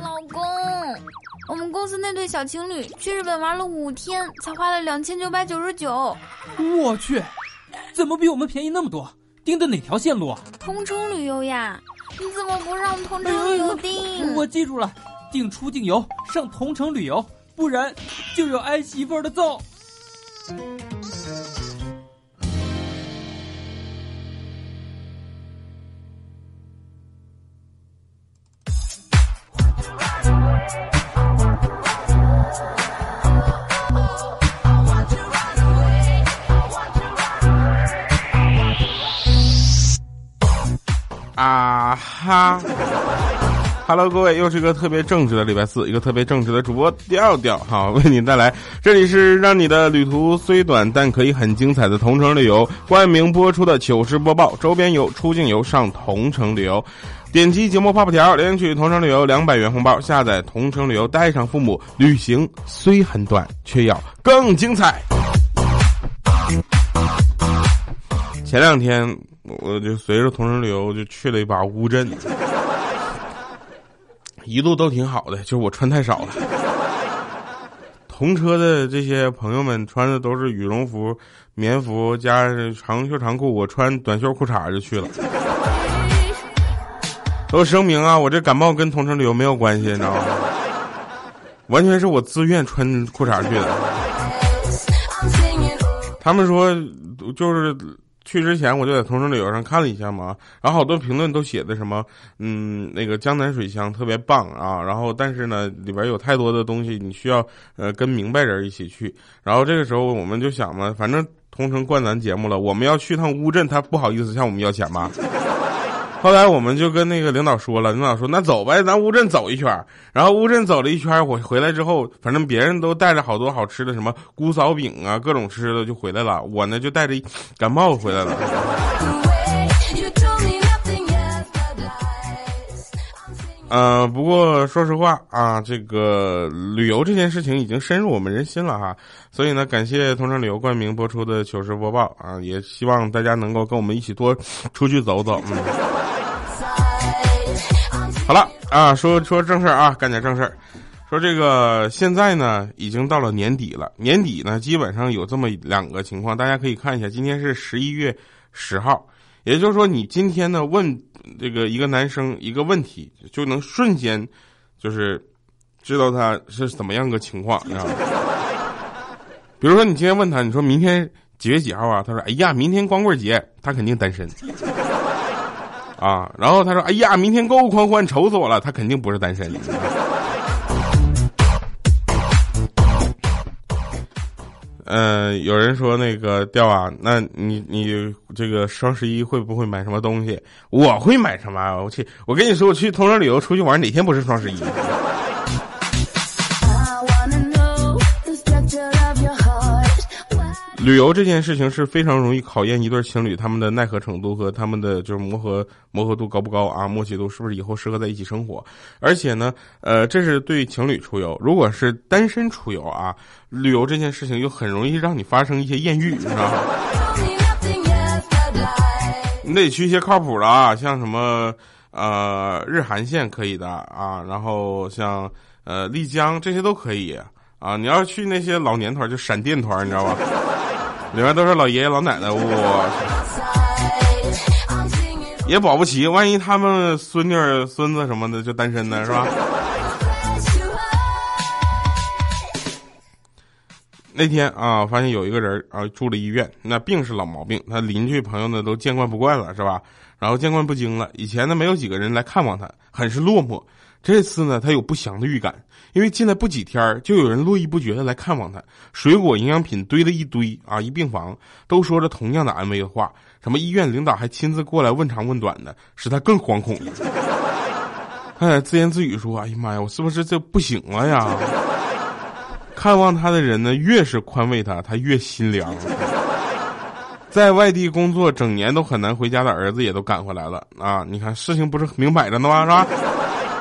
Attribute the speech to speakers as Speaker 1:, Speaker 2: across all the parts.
Speaker 1: 老公，我们公司那对小情侣去日本玩了五天，才花了两千九百九十九。
Speaker 2: 我去，怎么比我们便宜那么多？订的哪条线路啊？
Speaker 1: 同城旅游呀！你怎么不让同城旅游订？
Speaker 2: 我记住了，订出境游上同城旅游，不然就有挨媳妇的揍。
Speaker 3: 啊哈！Hello，各位，又是一个特别正直的礼拜四，一个特别正直的主播调调，哈，为您带来这里是让你的旅途虽短但可以很精彩的同城旅游冠名播出的糗事播报，周边游、出境游上同城旅游，点击节目泡泡条领取同城旅游两百元红包，下载同城旅游带上父母，旅行虽很短，却要更精彩。前两天。我就随着同城旅游就去了一把乌镇，一路都挺好的，就是我穿太少了。同车的这些朋友们穿的都是羽绒服、棉服加长袖长裤，我穿短袖裤衩就去了。都声明啊，我这感冒跟同城旅游没有关系，你知道吗？完全是我自愿穿裤衩去的。他们说就是。去之前我就在同城旅游上看了一下嘛，然后好多评论都写的什么，嗯，那个江南水乡特别棒啊，然后但是呢里边有太多的东西，你需要呃跟明白人一起去，然后这个时候我们就想嘛，反正同城灌咱节目了，我们要去趟乌镇，他不好意思向我们要钱吧。后来我们就跟那个领导说了，领导说那走呗，咱乌镇走一圈。然后乌镇走了一圈，我回来之后，反正别人都带着好多好吃的，什么姑嫂饼啊，各种吃的就回来了。我呢就带着感冒回来了。呃，不过说实话啊，这个旅游这件事情已经深入我们人心了哈，所以呢，感谢同城旅游冠名播出的糗事播报啊，也希望大家能够跟我们一起多出去走走。嗯，好了啊，说说正事儿啊，干点正事儿。说这个现在呢，已经到了年底了，年底呢，基本上有这么两个情况，大家可以看一下，今天是十一月十号。也就是说，你今天呢问这个一个男生一个问题，就能瞬间就是知道他是怎么样个情况，你知道吗？比如说你今天问他，你说明天几月几号啊？他说：“哎呀，明天光棍节，他肯定单身。”啊，然后他说：“哎呀，明天购物狂欢，愁死我了，他肯定不是单身。”嗯，有人说那个调啊，那你你这个双十一会不会买什么东西？我会买什么？我去，我跟你说，我去同城旅游出去玩，哪天不是双十一？旅游这件事情是非常容易考验一对情侣他们的耐荷程度和他们的就是磨合磨合度高不高啊，默契度是不是以后适合在一起生活？而且呢，呃，这是对情侣出游，如果是单身出游啊，旅游这件事情又很容易让你发生一些艳遇，你知道吗？你得去一些靠谱的啊，像什么呃日韩线可以的啊，然后像呃丽江这些都可以啊。你要去那些老年团，就闪电团，你知道吧？里面都是老爷爷老奶奶，我也保不齐，万一他们孙女儿、孙子什么的就单身呢，是吧？那天啊，发现有一个人啊住了医院，那病是老毛病，他邻居朋友呢都见惯不惯了，是吧？然后见惯不惊了，以前呢没有几个人来看望他，很是落寞。这次呢，他有不祥的预感，因为进来不几天，就有人络绎不绝的来看望他，水果、营养品堆了一堆啊，一病房都说着同样的安慰的话，什么医院领导还亲自过来问长问短的，使他更惶恐了。他在自言自语说：“哎呀妈呀，我是不是这不行了呀？” 看望他的人呢，越是宽慰他，他越心凉。在外地工作整年都很难回家的儿子也都赶回来了啊！你看事情不是明摆着呢吗？是吧？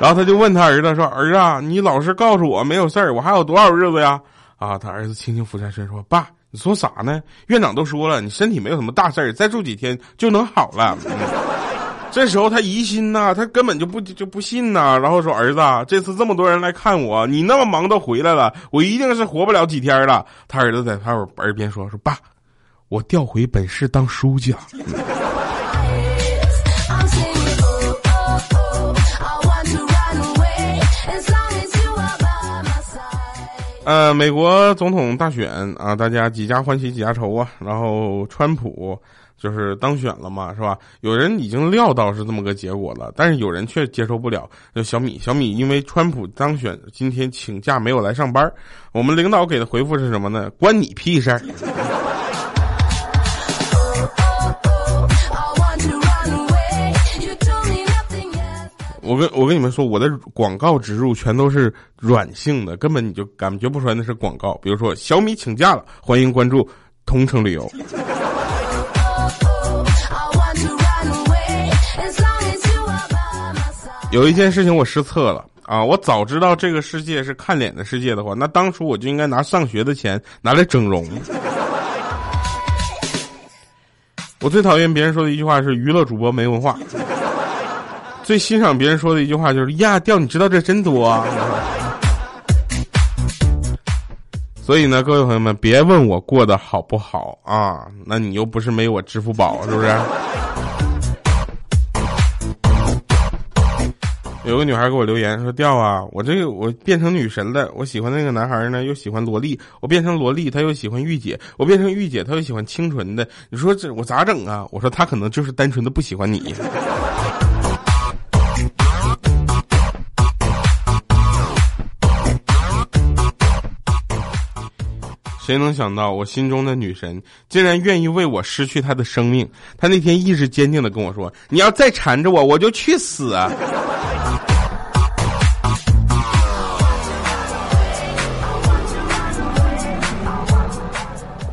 Speaker 3: 然后他就问他儿子说：“儿子啊，你老实告诉我没有事儿，我还有多少日子呀？”啊，他儿子轻轻俯下身说：“爸，你说啥呢？院长都说了，你身体没有什么大事儿，再住几天就能好了。”这时候他疑心呐，他根本就不就不信呐，然后说：“儿子，这次这么多人来看我，你那么忙都回来了，我一定是活不了几天了。”他儿子在他耳边说：“说爸，我调回本市当书记了。”呃，美国总统大选啊，大家几家欢喜几家愁啊。然后川普就是当选了嘛，是吧？有人已经料到是这么个结果了，但是有人却接受不了。就小米，小米因为川普当选，今天请假没有来上班。我们领导给的回复是什么呢？关你屁事儿！我跟我跟你们说，我的广告植入全都是软性的，根本你就感觉不出来那是广告。比如说小米请假了，欢迎关注同城旅游。有一件事情我失策了啊！我早知道这个世界是看脸的世界的话，那当初我就应该拿上学的钱拿来整容。我最讨厌别人说的一句话是“娱乐主播没文化”。最欣赏别人说的一句话就是呀，调你知道这真多。所以呢，各位朋友们，别问我过得好不好啊，那你又不是没我支付宝，是不是？有个女孩给我留言说：“调啊，我这个我变成女神了，我喜欢那个男孩呢，又喜欢萝莉；我变成萝莉，他又喜欢御姐；我变成御姐，他又喜欢清纯的。你说这我咋整啊？”我说：“他可能就是单纯的不喜欢你。”谁能想到我心中的女神竟然愿意为我失去她的生命？她那天意志坚定的跟我说：“你要再缠着我，我就去死。”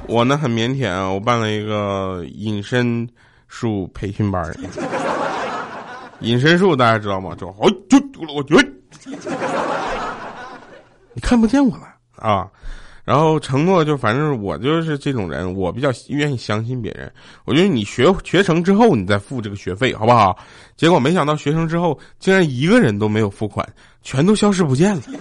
Speaker 3: 我呢很腼腆啊，我办了一个隐身术培训班。隐身术大家知道吗？就哦，就我觉得 你看不见我了啊。然后承诺就反正我就是这种人，我比较愿意相信别人。我觉得你学学成之后，你再付这个学费，好不好？结果没想到学成之后，竟然一个人都没有付款，全都消失不见了。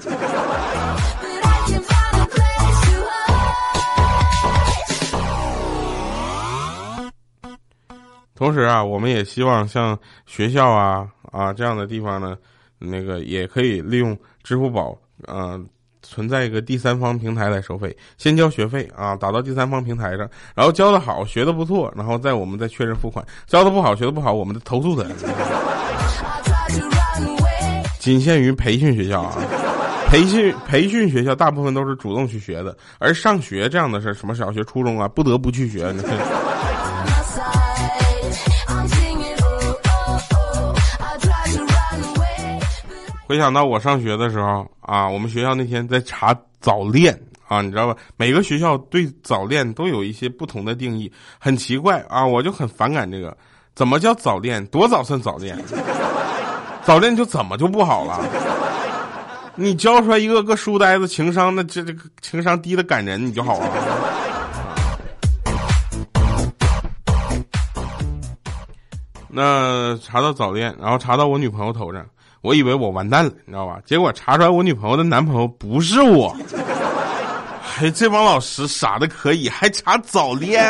Speaker 3: 同时啊，我们也希望像学校啊啊这样的地方呢，那个也可以利用支付宝，嗯。存在一个第三方平台来收费，先交学费啊，打到第三方平台上，然后教的好，学的不错，然后再我们再确认付款。教的不好，学的不好，我们的投诉他。仅限于培训学校啊，培训培训学校大部分都是主动去学的，而上学这样的事，什么小学、初中啊，不得不去学。回想到我上学的时候啊，我们学校那天在查早恋啊，你知道吧？每个学校对早恋都有一些不同的定义，很奇怪啊，我就很反感这个。怎么叫早恋？多早算早恋？早恋就怎么就不好了？你教出来一个个书呆子，情商那这这个情商低的感人，你就好了。那查到早恋，然后查到我女朋友头上。我以为我完蛋了，你知道吧？结果查出来我女朋友的男朋友不是我。还这帮老师傻的可以，还查早恋。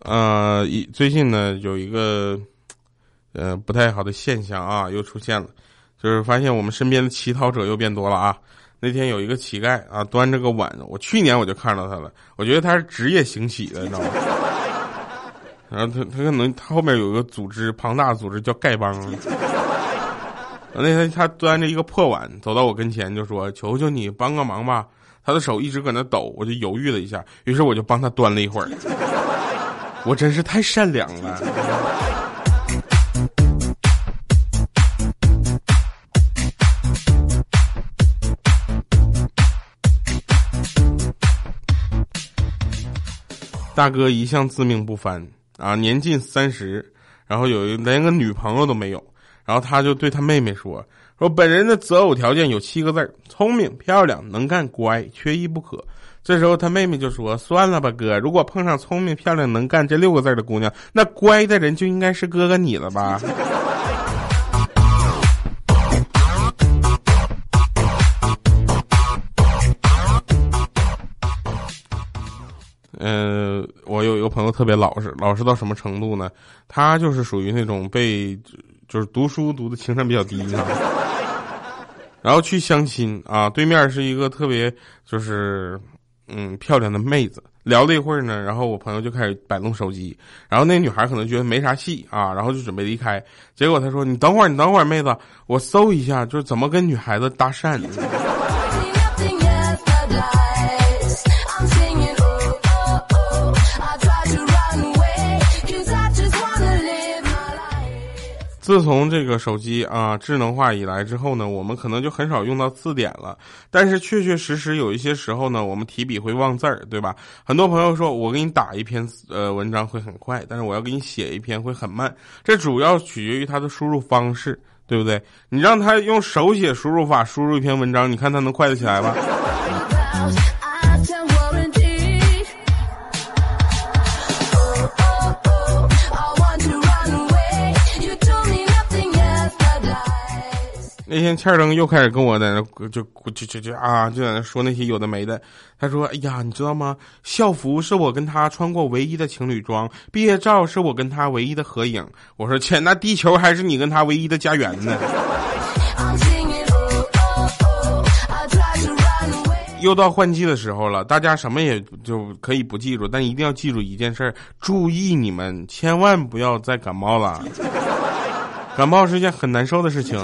Speaker 3: 呃，一最近呢有一个呃不太好的现象啊，又出现了，就是发现我们身边的乞讨者又变多了啊。那天有一个乞丐啊，端着个碗，我去年我就看到他了，我觉得他是职业行乞的，你知道吗？然后他他可能他后面有个组织，庞大的组织叫丐帮。那天他端着一个破碗走到我跟前，就说：“求求你帮个忙吧。”他的手一直搁那抖，我就犹豫了一下，于是我就帮他端了一会儿。我真是太善良了。大哥一向自命不凡啊，年近三十，然后有一连个女朋友都没有，然后他就对他妹妹说：“说本人的择偶条件有七个字儿：聪明、漂亮、能干、乖，缺一不可。这时候他妹妹就说：“算了吧，哥，如果碰上聪明、漂亮、能干这六个字的姑娘，那乖的人就应该是哥哥你了吧？” 呃，朋友特别老实，老实到什么程度呢？他就是属于那种被，就是读书读的情商比较低啊。然后去相亲啊，对面是一个特别就是嗯漂亮的妹子，聊了一会儿呢，然后我朋友就开始摆弄手机，然后那女孩可能觉得没啥戏啊，然后就准备离开，结果他说：“你等会儿，你等会儿，妹子，我搜一下，就是怎么跟女孩子搭讪。”自从这个手机啊智能化以来之后呢，我们可能就很少用到字典了。但是确确实实有一些时候呢，我们提笔会忘字儿，对吧？很多朋友说我给你打一篇呃文章会很快，但是我要给你写一篇会很慢。这主要取决于他的输入方式，对不对？你让他用手写输入法输入一篇文章，你看他能快得起来吗？那天欠儿登又开始跟我在那就就就就啊，就在那说那些有的没的。他说：“哎呀，你知道吗？校服是我跟他穿过唯一的情侣装，毕业照是我跟他唯一的合影。”我说：“切，那地球还是你跟他唯一的家园呢。”又到换季的时候了，大家什么也就可以不记住，但一定要记住一件事儿：注意你们千万不要再感冒了。感冒是一件很难受的事情。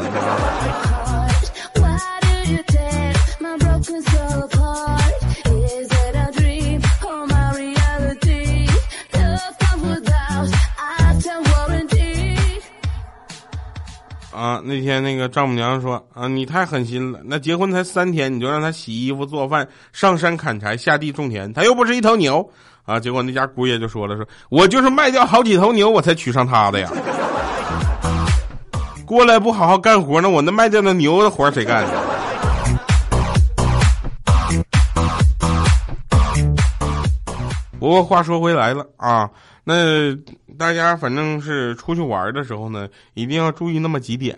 Speaker 3: 啊，那天那个丈母娘说啊，你太狠心了，那结婚才三天，你就让他洗衣服、做饭、上山砍柴、下地种田，他又不是一头牛啊。结果那家姑爷就说了，说我就是卖掉好几头牛，我才娶上她的呀。过来不好好干活呢，我那卖掉的牛的活谁干？不过话说回来了啊，那大家反正是出去玩的时候呢，一定要注意那么几点。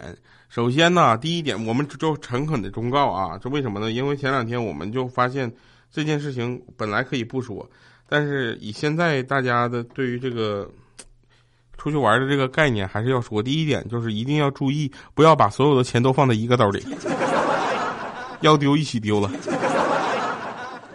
Speaker 3: 首先呢，第一点，我们就诚恳的忠告啊，这为什么呢？因为前两天我们就发现这件事情本来可以不说，但是以现在大家的对于这个。出去玩的这个概念还是要说。第一点就是一定要注意，不要把所有的钱都放在一个兜里，要丢一起丢了。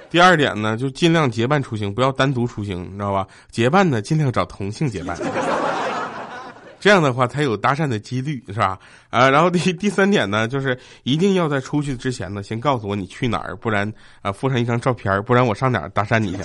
Speaker 3: 第二点呢，就尽量结伴出行，不要单独出行，你知道吧？结伴呢，尽量找同性结伴，这样的话才有搭讪的几率，是吧？啊，然后第第三点呢，就是一定要在出去之前呢，先告诉我你去哪儿，不然啊，附上一张照片，不然我上哪儿搭讪你去？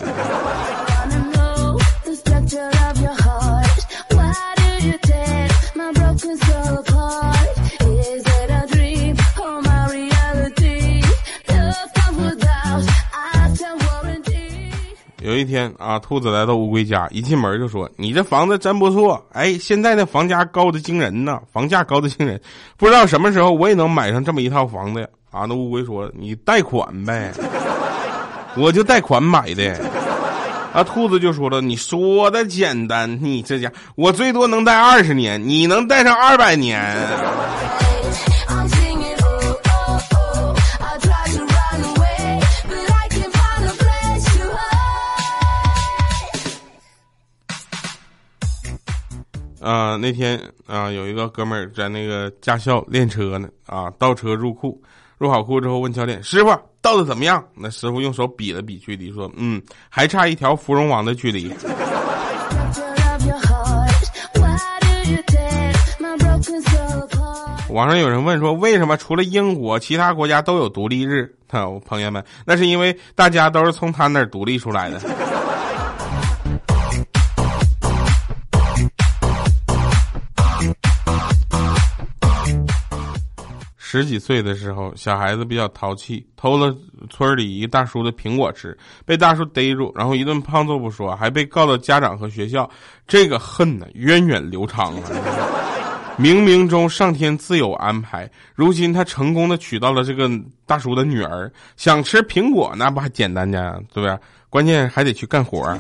Speaker 3: 有一天啊，兔子来到乌龟家，一进门就说：“你这房子真不错，哎，现在的房价高的惊人呐，房价高的惊人，不知道什么时候我也能买上这么一套房子呀。”啊，那乌龟说：“你贷款呗，我就贷款买的。”啊，兔子就说了：“你说的简单，你这家我最多能贷二十年，你能贷上二百年。”啊，那天啊，有一个哥们儿在那个驾校练车呢，啊，倒车入库，入好库之后问教练师傅倒的怎么样？那师傅用手比了比距离，说，嗯，还差一条芙蓉王的距离。网上有人问说，为什么除了英国，其他国家都有独立日？哈，朋友们，那是因为大家都是从他那儿独立出来的。十几岁的时候，小孩子比较淘气，偷了村里一大叔的苹果吃，被大叔逮住，然后一顿胖揍不说，还被告到家长和学校，这个恨呢源远流长啊。冥冥中上天自有安排，如今他成功的娶到了这个大叔的女儿，想吃苹果那不还简单呢，对不对？关键还得去干活。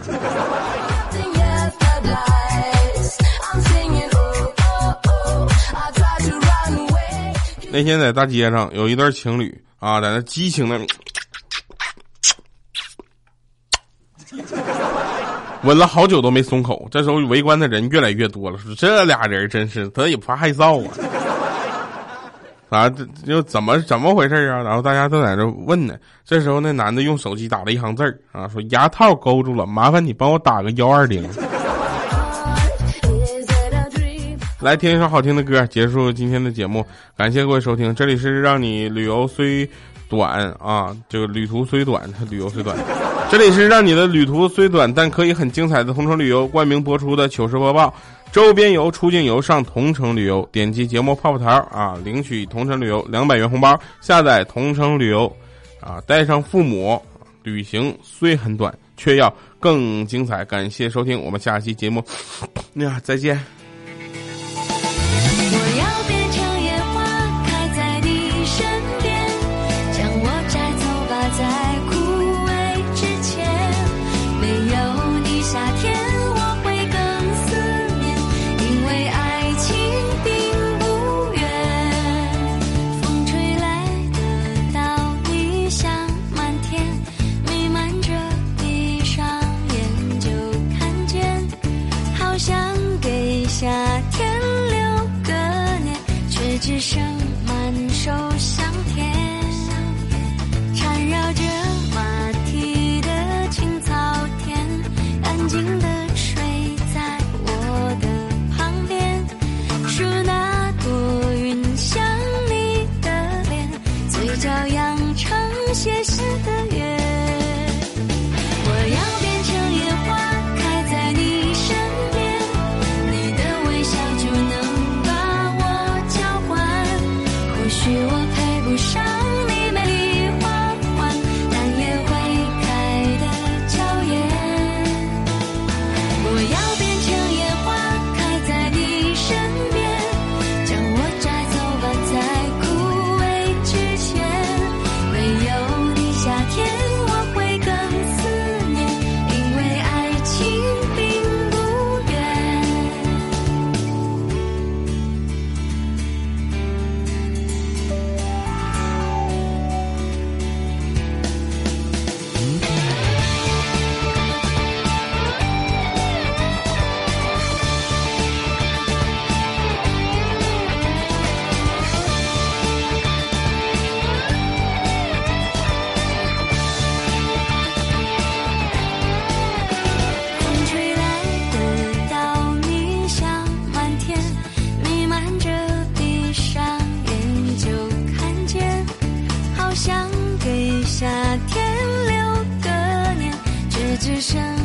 Speaker 3: 那天在大街上有一对情侣啊，在那激情的吻了好久都没松口。这时候围观的人越来越多了，说这俩人真是，他也不怕害臊啊。啊，这又怎么怎么回事啊？然后大家都在这问呢。这时候那男的用手机打了一行字儿啊，说牙套勾住了，麻烦你帮我打个幺二零。来听一首好听的歌，结束今天的节目。感谢各位收听，这里是让你旅游虽短啊，这个旅途虽短，它旅游虽短。这里是让你的旅途虽短，但可以很精彩的同城旅游冠名播出的糗事播报。周边游、出境游上同城旅游，点击节目泡泡条啊，领取同城旅游两百元红包。下载同城旅游，啊，带上父母旅行虽很短，却要更精彩。感谢收听，我们下期节目，呀，再见。
Speaker 1: 骄阳长写诗的想给夏天留个念，却只剩。